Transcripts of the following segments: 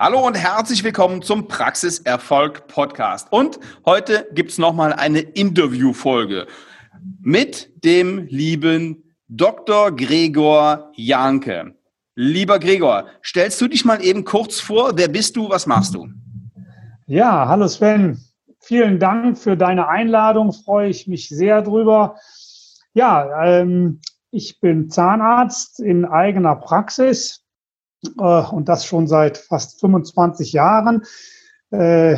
Hallo und herzlich willkommen zum Praxiserfolg Podcast. Und heute gibt's nochmal eine Interviewfolge mit dem lieben Dr. Gregor Janke. Lieber Gregor, stellst du dich mal eben kurz vor? Wer bist du? Was machst du? Ja, hallo Sven. Vielen Dank für deine Einladung. Freue ich mich sehr drüber. Ja, ähm, ich bin Zahnarzt in eigener Praxis und das schon seit fast 25 Jahren. Äh,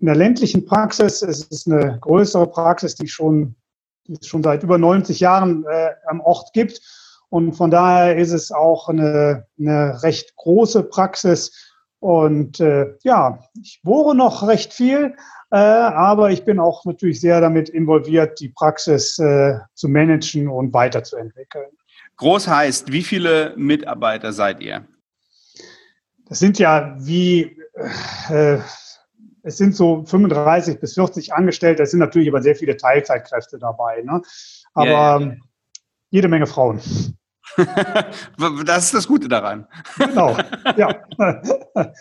in der ländlichen Praxis, es ist eine größere Praxis, die schon, die es schon seit über 90 Jahren äh, am Ort gibt. Und von daher ist es auch eine, eine recht große Praxis. Und äh, ja, ich bohre noch recht viel, äh, aber ich bin auch natürlich sehr damit involviert, die Praxis äh, zu managen und weiterzuentwickeln. Groß heißt, wie viele Mitarbeiter seid ihr? Das sind ja wie, äh, es sind so 35 bis 40 Angestellte, es sind natürlich aber sehr viele Teilzeitkräfte dabei, ne? aber yeah, yeah. jede Menge Frauen. das ist das Gute daran. Genau, ja.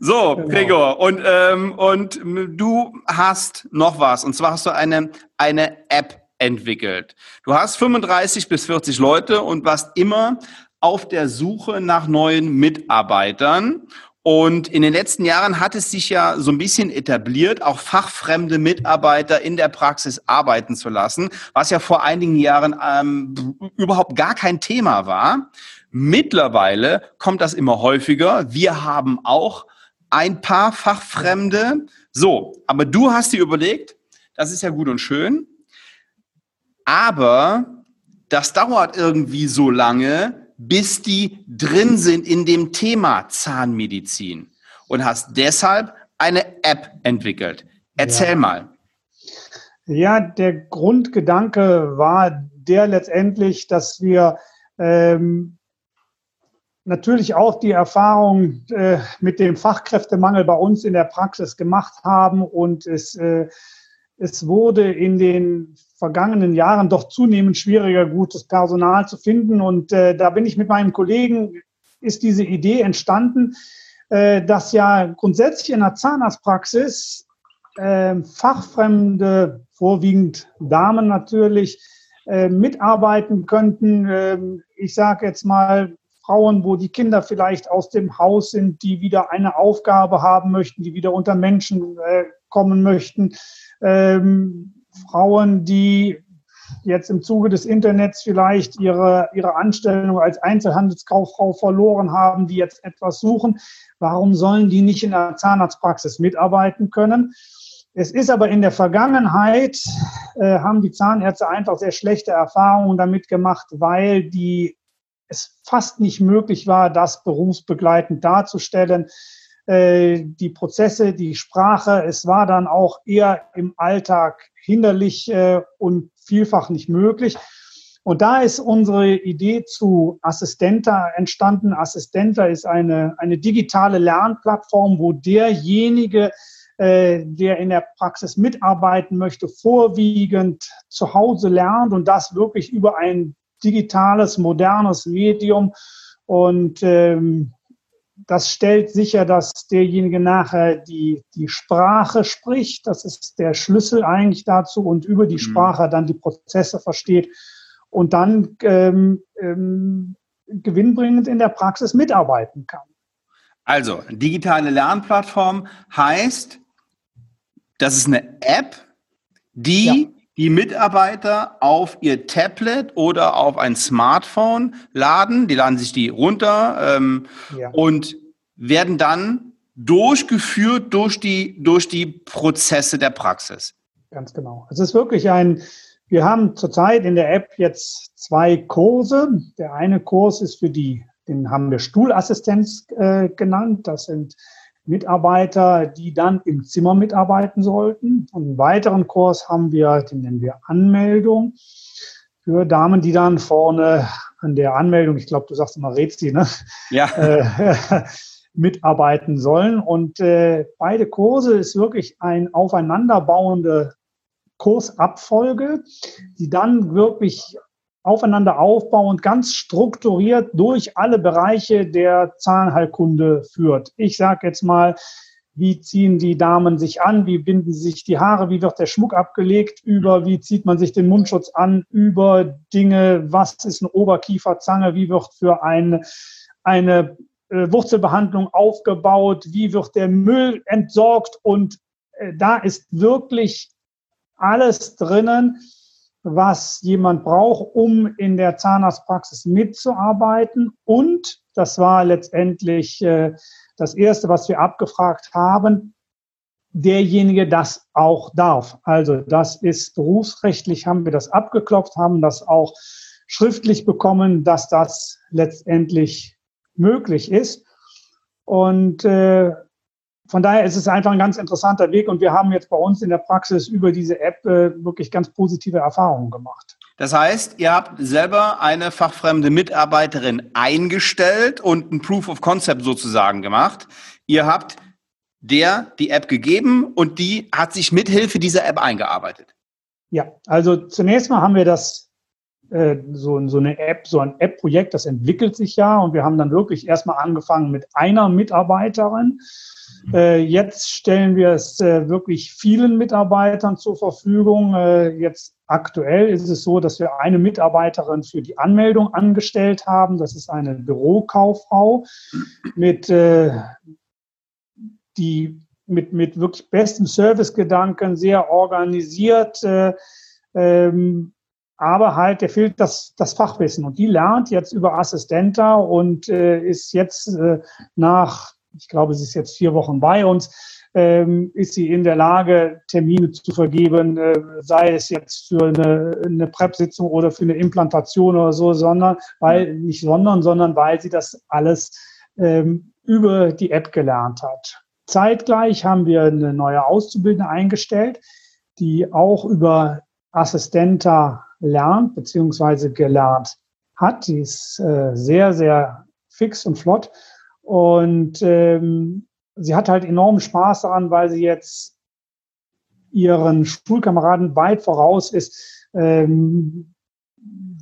so, genau. Gregor, und, ähm, und du hast noch was, und zwar hast du eine, eine App entwickelt. Du hast 35 bis 40 Leute und warst immer auf der Suche nach neuen Mitarbeitern. Und in den letzten Jahren hat es sich ja so ein bisschen etabliert, auch fachfremde Mitarbeiter in der Praxis arbeiten zu lassen, was ja vor einigen Jahren ähm, überhaupt gar kein Thema war. Mittlerweile kommt das immer häufiger. Wir haben auch ein paar Fachfremde. So, aber du hast dir überlegt, das ist ja gut und schön, aber das dauert irgendwie so lange, bis die drin sind in dem Thema Zahnmedizin und hast deshalb eine App entwickelt. Erzähl ja. mal. Ja, der Grundgedanke war der letztendlich, dass wir ähm, natürlich auch die Erfahrung äh, mit dem Fachkräftemangel bei uns in der Praxis gemacht haben und es äh, es wurde in den vergangenen Jahren doch zunehmend schwieriger, gutes Personal zu finden. Und äh, da bin ich mit meinem Kollegen, ist diese Idee entstanden, äh, dass ja grundsätzlich in der Zahnarztpraxis äh, fachfremde, vorwiegend Damen natürlich, äh, mitarbeiten könnten. Ähm, ich sage jetzt mal Frauen, wo die Kinder vielleicht aus dem Haus sind, die wieder eine Aufgabe haben möchten, die wieder unter Menschen äh, kommen möchten ähm, Frauen, die jetzt im Zuge des Internets vielleicht ihre, ihre Anstellung als Einzelhandelskauffrau verloren haben, die jetzt etwas suchen. Warum sollen die nicht in der Zahnarztpraxis mitarbeiten können? Es ist aber in der Vergangenheit, äh, haben die Zahnärzte einfach sehr schlechte Erfahrungen damit gemacht, weil die, es fast nicht möglich war, das berufsbegleitend darzustellen. Äh, die Prozesse, die Sprache. Es war dann auch eher im Alltag hinderlich äh, und vielfach nicht möglich. Und da ist unsere Idee zu Assistenta entstanden. Assistenta ist eine, eine digitale Lernplattform, wo derjenige, äh, der in der Praxis mitarbeiten möchte, vorwiegend zu Hause lernt und das wirklich über ein digitales, modernes Medium. Und ähm, das stellt sicher, dass derjenige nachher die, die Sprache spricht. Das ist der Schlüssel eigentlich dazu und über die mhm. Sprache dann die Prozesse versteht und dann ähm, ähm, gewinnbringend in der Praxis mitarbeiten kann. Also, digitale Lernplattform heißt, das ist eine App, die ja. Die Mitarbeiter auf ihr Tablet oder auf ein Smartphone laden. Die laden sich die runter ähm, ja. und werden dann durchgeführt durch die, durch die Prozesse der Praxis. Ganz genau. Es ist wirklich ein, wir haben zurzeit in der App jetzt zwei Kurse. Der eine Kurs ist für die, den haben wir Stuhlassistenz äh, genannt. Das sind Mitarbeiter, die dann im Zimmer mitarbeiten sollten. Und einen weiteren Kurs haben wir, den nennen wir Anmeldung, für Damen, die dann vorne an der Anmeldung, ich glaube, du sagst immer Rätsel, ne? Ja. Äh, mitarbeiten sollen. Und äh, beide Kurse ist wirklich ein aufeinanderbauende Kursabfolge, die dann wirklich aufeinander aufbauend, ganz strukturiert durch alle Bereiche der Zahnheilkunde führt. Ich sage jetzt mal, wie ziehen die Damen sich an, wie binden sich die Haare, wie wird der Schmuck abgelegt, über wie zieht man sich den Mundschutz an, über Dinge, was ist eine Oberkieferzange, wie wird für eine, eine äh, Wurzelbehandlung aufgebaut, wie wird der Müll entsorgt? Und äh, da ist wirklich alles drinnen, was jemand braucht, um in der Zahnarztpraxis mitzuarbeiten. Und das war letztendlich äh, das Erste, was wir abgefragt haben, derjenige das auch darf. Also das ist berufsrechtlich, haben wir das abgeklopft, haben das auch schriftlich bekommen, dass das letztendlich möglich ist. Und äh, von daher ist es einfach ein ganz interessanter Weg und wir haben jetzt bei uns in der Praxis über diese App äh, wirklich ganz positive Erfahrungen gemacht. Das heißt, ihr habt selber eine fachfremde Mitarbeiterin eingestellt und ein Proof of Concept sozusagen gemacht. Ihr habt der die App gegeben und die hat sich mithilfe dieser App eingearbeitet. Ja, also zunächst mal haben wir das äh, so, so eine App, so ein App-Projekt, das entwickelt sich ja und wir haben dann wirklich erstmal angefangen mit einer Mitarbeiterin. Äh, jetzt stellen wir es äh, wirklich vielen Mitarbeitern zur Verfügung. Jetzt aktuell ist es so, dass wir eine Mitarbeiterin für die Anmeldung angestellt haben. Das ist eine Bürokauffrau mit, die mit, mit wirklich besten Servicegedanken, sehr organisiert, ähm, aber halt, der fehlt das, das Fachwissen. Und die lernt jetzt über Assistenta und äh, ist jetzt äh, nach, ich glaube, sie ist jetzt vier Wochen bei uns, ähm, ist sie in der Lage, Termine zu vergeben, äh, sei es jetzt für eine, eine Prep-Sitzung oder für eine Implantation oder so, sondern, weil, nicht sondern, sondern weil sie das alles ähm, über die App gelernt hat. Zeitgleich haben wir eine neue Auszubildende eingestellt, die auch über Assistenta lernt bzw. gelernt hat. Die ist äh, sehr, sehr fix und flott. Und ähm, sie hat halt enormen Spaß daran, weil sie jetzt ihren Schulkameraden weit voraus ist, ähm,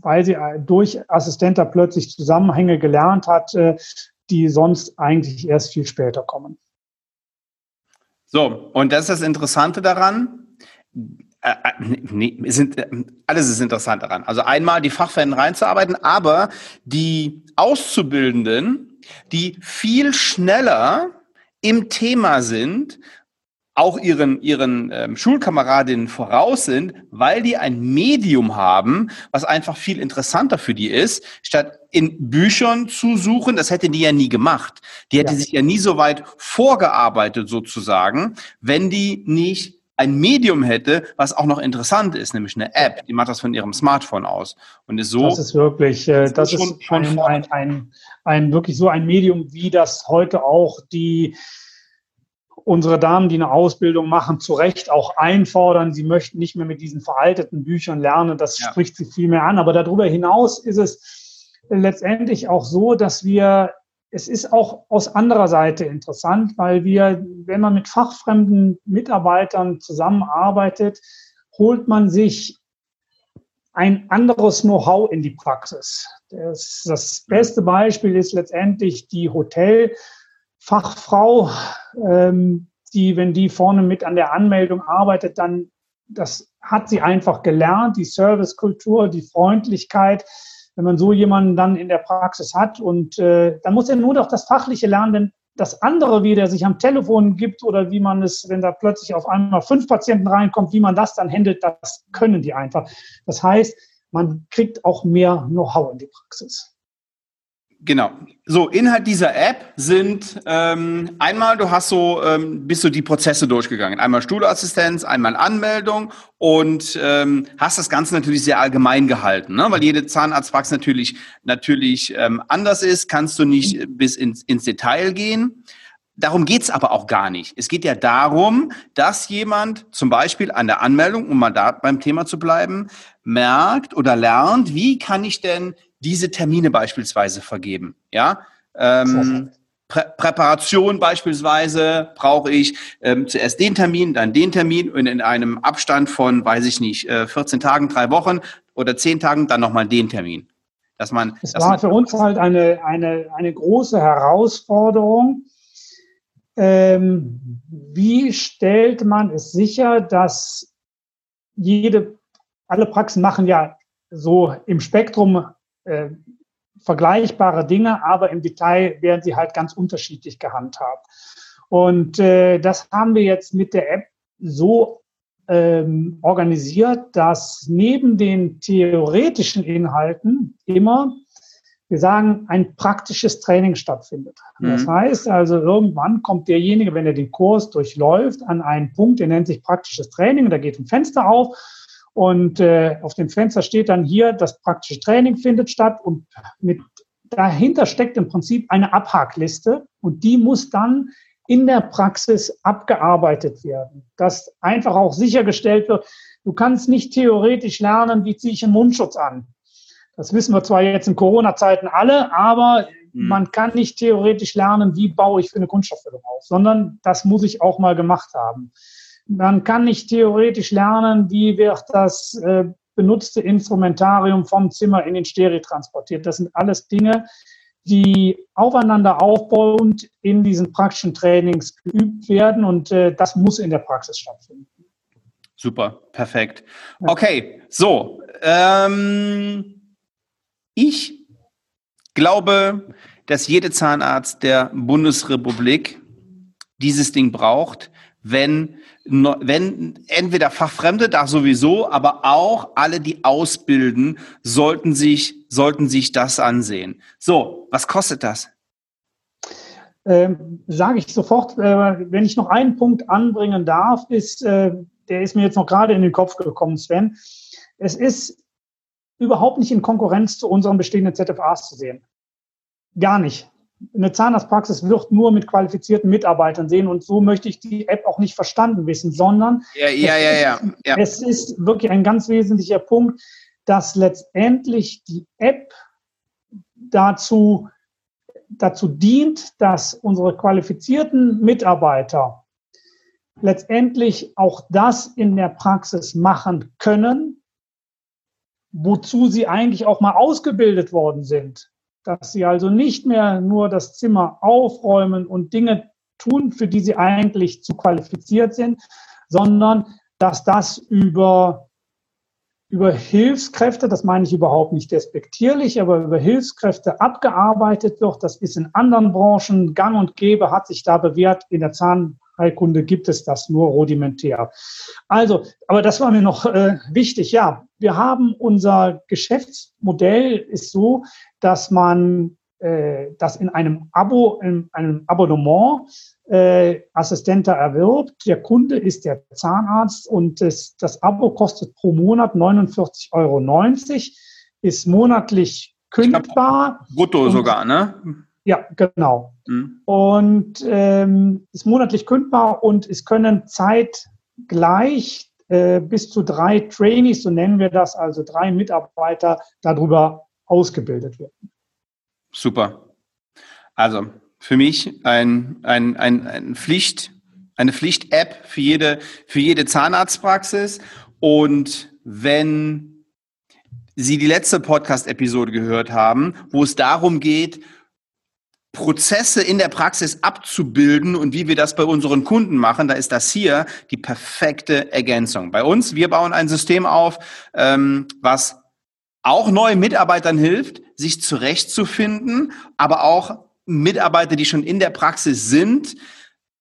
weil sie durch Assistenter plötzlich Zusammenhänge gelernt hat, äh, die sonst eigentlich erst viel später kommen. So, und das ist das Interessante daran äh, äh nee, sind, äh, alles ist interessant daran. Also einmal die Fachfäden reinzuarbeiten, aber die Auszubildenden, die viel schneller im Thema sind, auch ihren, ihren ähm, Schulkameradinnen voraus sind, weil die ein Medium haben, was einfach viel interessanter für die ist, statt in Büchern zu suchen. Das hätte die ja nie gemacht. Die hätte ja. sich ja nie so weit vorgearbeitet sozusagen, wenn die nicht ein Medium hätte, was auch noch interessant ist, nämlich eine App, die macht das von ihrem Smartphone aus und ist so. Das ist wirklich, äh, das, ist, ist schon, ein, ein, ein, ein, wirklich so ein Medium, wie das heute auch die unsere Damen, die eine Ausbildung machen, zu Recht auch einfordern. Sie möchten nicht mehr mit diesen veralteten Büchern lernen. Das ja. spricht sie viel mehr an. Aber darüber hinaus ist es letztendlich auch so, dass wir es ist auch aus anderer Seite interessant, weil wir, wenn man mit fachfremden Mitarbeitern zusammenarbeitet, holt man sich ein anderes Know-how in die Praxis. Das, das, beste Beispiel ist letztendlich die Hotelfachfrau, ähm, die, wenn die vorne mit an der Anmeldung arbeitet, dann das hat sie einfach gelernt, die Servicekultur, die Freundlichkeit, wenn man so jemanden dann in der Praxis hat. Und äh, dann muss er nur doch das Fachliche lernen, denn das andere, wie der sich am Telefon gibt oder wie man es, wenn da plötzlich auf einmal fünf Patienten reinkommt, wie man das dann handelt, das können die einfach. Das heißt, man kriegt auch mehr Know-how in die Praxis. Genau. So, Inhalt dieser App sind ähm, einmal, du hast so, ähm, bist du die Prozesse durchgegangen. Einmal Stuhlassistenz, einmal Anmeldung und ähm, hast das Ganze natürlich sehr allgemein gehalten, ne? weil jede Zahnarztpraxis natürlich, natürlich ähm, anders ist, kannst du nicht bis ins, ins Detail gehen. Darum geht's aber auch gar nicht. Es geht ja darum, dass jemand zum Beispiel an der Anmeldung, um mal da beim Thema zu bleiben, merkt oder lernt, wie kann ich denn diese Termine beispielsweise vergeben. Ja, ähm, Prä Präparation beispielsweise brauche ich ähm, zuerst den Termin, dann den Termin und in einem Abstand von, weiß ich nicht, äh, 14 Tagen, drei Wochen oder zehn Tagen dann nochmal den Termin. Dass man, es dass war man für uns halt eine, eine, eine große Herausforderung. Ähm, wie stellt man es sicher, dass jede, alle Praxen machen ja so im Spektrum äh, vergleichbare Dinge, aber im Detail werden sie halt ganz unterschiedlich gehandhabt. Und äh, das haben wir jetzt mit der App so ähm, organisiert, dass neben den theoretischen Inhalten immer, wir sagen, ein praktisches Training stattfindet. Mhm. Das heißt also, irgendwann kommt derjenige, wenn er den Kurs durchläuft, an einen Punkt, der nennt sich praktisches Training, da geht ein Fenster auf und äh, auf dem Fenster steht dann hier, das praktische Training findet statt und mit dahinter steckt im Prinzip eine Abhakliste und die muss dann in der Praxis abgearbeitet werden, dass einfach auch sichergestellt wird, du kannst nicht theoretisch lernen, wie ziehe ich einen Mundschutz an. Das wissen wir zwar jetzt in Corona-Zeiten alle, aber mhm. man kann nicht theoretisch lernen, wie baue ich für eine Kunststofffüllung auf, sondern das muss ich auch mal gemacht haben. Man kann nicht theoretisch lernen, wie wird das äh, benutzte Instrumentarium vom Zimmer in den Stereo transportiert. Das sind alles Dinge, die aufeinander aufbauend in diesen praktischen Trainings geübt werden und äh, das muss in der Praxis stattfinden. Super, perfekt. Okay, so. Ähm, ich glaube, dass jeder Zahnarzt der Bundesrepublik dieses Ding braucht, wenn, wenn entweder Fachfremde, da sowieso, aber auch alle, die ausbilden, sollten sich, sollten sich das ansehen. So, was kostet das? Ähm, Sage ich sofort, äh, wenn ich noch einen Punkt anbringen darf, ist, äh, der ist mir jetzt noch gerade in den Kopf gekommen, Sven. Es ist überhaupt nicht in Konkurrenz zu unseren bestehenden ZFAs zu sehen. Gar nicht eine Zahnarztpraxis wird nur mit qualifizierten Mitarbeitern sehen und so möchte ich die App auch nicht verstanden wissen, sondern ja, ja, ja, ja, ja. es ist wirklich ein ganz wesentlicher Punkt, dass letztendlich die App dazu, dazu dient, dass unsere qualifizierten Mitarbeiter letztendlich auch das in der Praxis machen können, wozu sie eigentlich auch mal ausgebildet worden sind dass sie also nicht mehr nur das Zimmer aufräumen und Dinge tun, für die sie eigentlich zu qualifiziert sind, sondern dass das über, über Hilfskräfte, das meine ich überhaupt nicht despektierlich, aber über Hilfskräfte abgearbeitet wird. Das ist in anderen Branchen gang und gäbe, hat sich da bewährt. In der Zahnheilkunde gibt es das nur rudimentär. Also, aber das war mir noch äh, wichtig. Ja, wir haben unser Geschäftsmodell ist so, dass man äh, das in einem Abo, in einem Abonnement äh, Assistenter erwirbt. Der Kunde ist der Zahnarzt und das, das Abo kostet pro Monat 49,90 Euro, ist monatlich kündbar. Brutto und, sogar, ne? Ja, genau. Mhm. Und ähm, ist monatlich kündbar und es können zeitgleich äh, bis zu drei Trainees, so nennen wir das, also drei Mitarbeiter darüber ausgebildet werden. Super. Also für mich ein, ein, ein, ein Pflicht, eine Pflicht-App für jede, für jede Zahnarztpraxis. Und wenn Sie die letzte Podcast-Episode gehört haben, wo es darum geht, Prozesse in der Praxis abzubilden und wie wir das bei unseren Kunden machen, da ist das hier die perfekte Ergänzung. Bei uns, wir bauen ein System auf, ähm, was auch neuen Mitarbeitern hilft, sich zurechtzufinden, aber auch Mitarbeiter, die schon in der Praxis sind,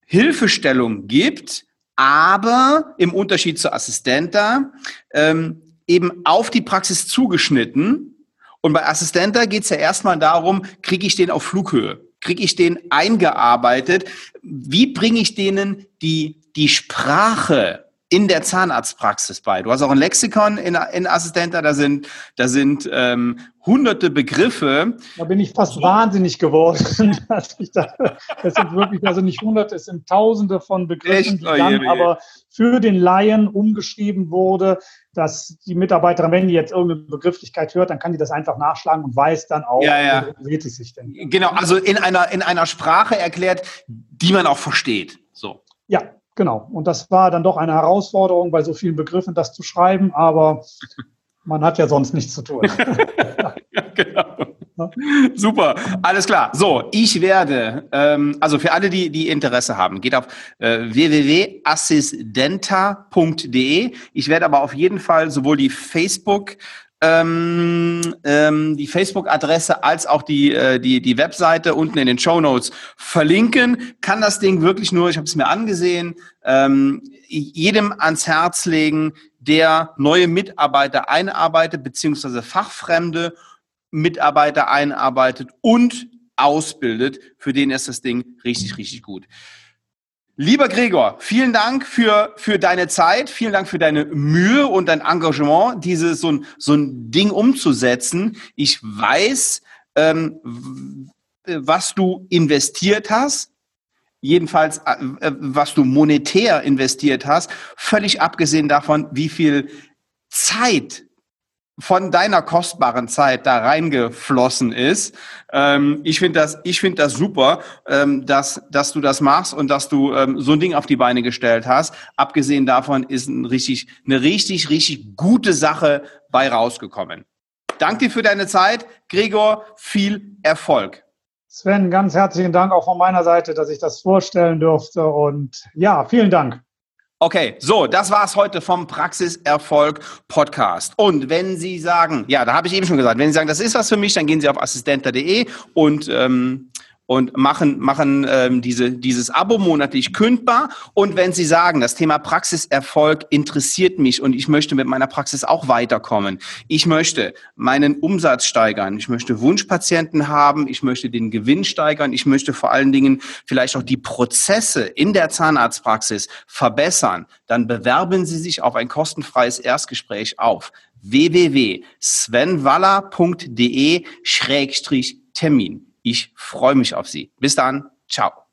Hilfestellung gibt, aber im Unterschied zur Assistenta ähm, eben auf die Praxis zugeschnitten. Und bei Assistenta geht es ja erstmal darum, kriege ich den auf Flughöhe? Kriege ich den eingearbeitet? Wie bringe ich denen die, die Sprache in der Zahnarztpraxis bei. Du hast auch ein Lexikon in, in Assistenta, da sind, da sind ähm, hunderte Begriffe. Da bin ich fast wahnsinnig geworden. das sind wirklich, also nicht hunderte, es sind tausende von Begriffen, Echt? die dann oh, aber für den Laien umgeschrieben wurde, dass die Mitarbeiterin, wenn die jetzt irgendeine Begrifflichkeit hört, dann kann die das einfach nachschlagen und weiß dann auch, ja, ja. wie es sich denn. Genau, also in einer, in einer Sprache erklärt, die man auch versteht. So. Ja, Genau. Und das war dann doch eine Herausforderung, bei so vielen Begriffen das zu schreiben, aber Man hat ja sonst nichts zu tun. genau. Super, alles klar. So, ich werde, ähm, also für alle, die, die Interesse haben, geht auf äh, www.assistenta.de. Ich werde aber auf jeden Fall sowohl die Facebook ähm, ähm, die Facebook-Adresse als auch die, äh, die, die Webseite unten in den Show Notes verlinken. Kann das Ding wirklich nur, ich habe es mir angesehen, ähm, jedem ans Herz legen, der neue Mitarbeiter einarbeitet, beziehungsweise fachfremde Mitarbeiter einarbeitet und ausbildet. Für den ist das Ding richtig, richtig gut. Lieber Gregor, vielen Dank für, für deine Zeit, vielen Dank für deine Mühe und dein Engagement, dieses so ein, so ein Ding umzusetzen. Ich weiß, ähm, was du investiert hast, jedenfalls äh, äh, was du monetär investiert hast, völlig abgesehen davon, wie viel Zeit von deiner kostbaren Zeit da reingeflossen ist. Ähm, ich finde das, ich finde das super, ähm, dass, dass du das machst und dass du ähm, so ein Ding auf die Beine gestellt hast. Abgesehen davon ist ein richtig, eine richtig, richtig gute Sache bei rausgekommen. Danke dir für deine Zeit. Gregor, viel Erfolg. Sven, ganz herzlichen Dank auch von meiner Seite, dass ich das vorstellen durfte. Und ja, vielen Dank. Okay, so, das war's heute vom Praxiserfolg Podcast. Und wenn Sie sagen, ja, da habe ich eben schon gesagt, wenn Sie sagen, das ist was für mich, dann gehen Sie auf assistenter.de und ähm, und machen, machen ähm, diese, dieses Abo monatlich kündbar. Und wenn Sie sagen, das Thema Praxiserfolg interessiert mich und ich möchte mit meiner Praxis auch weiterkommen, ich möchte meinen Umsatz steigern, ich möchte Wunschpatienten haben, ich möchte den Gewinn steigern, ich möchte vor allen Dingen vielleicht auch die Prozesse in der Zahnarztpraxis verbessern, dann bewerben Sie sich auf ein kostenfreies Erstgespräch auf www.svenwaller.de-termin. Ich freue mich auf Sie. Bis dann. Ciao.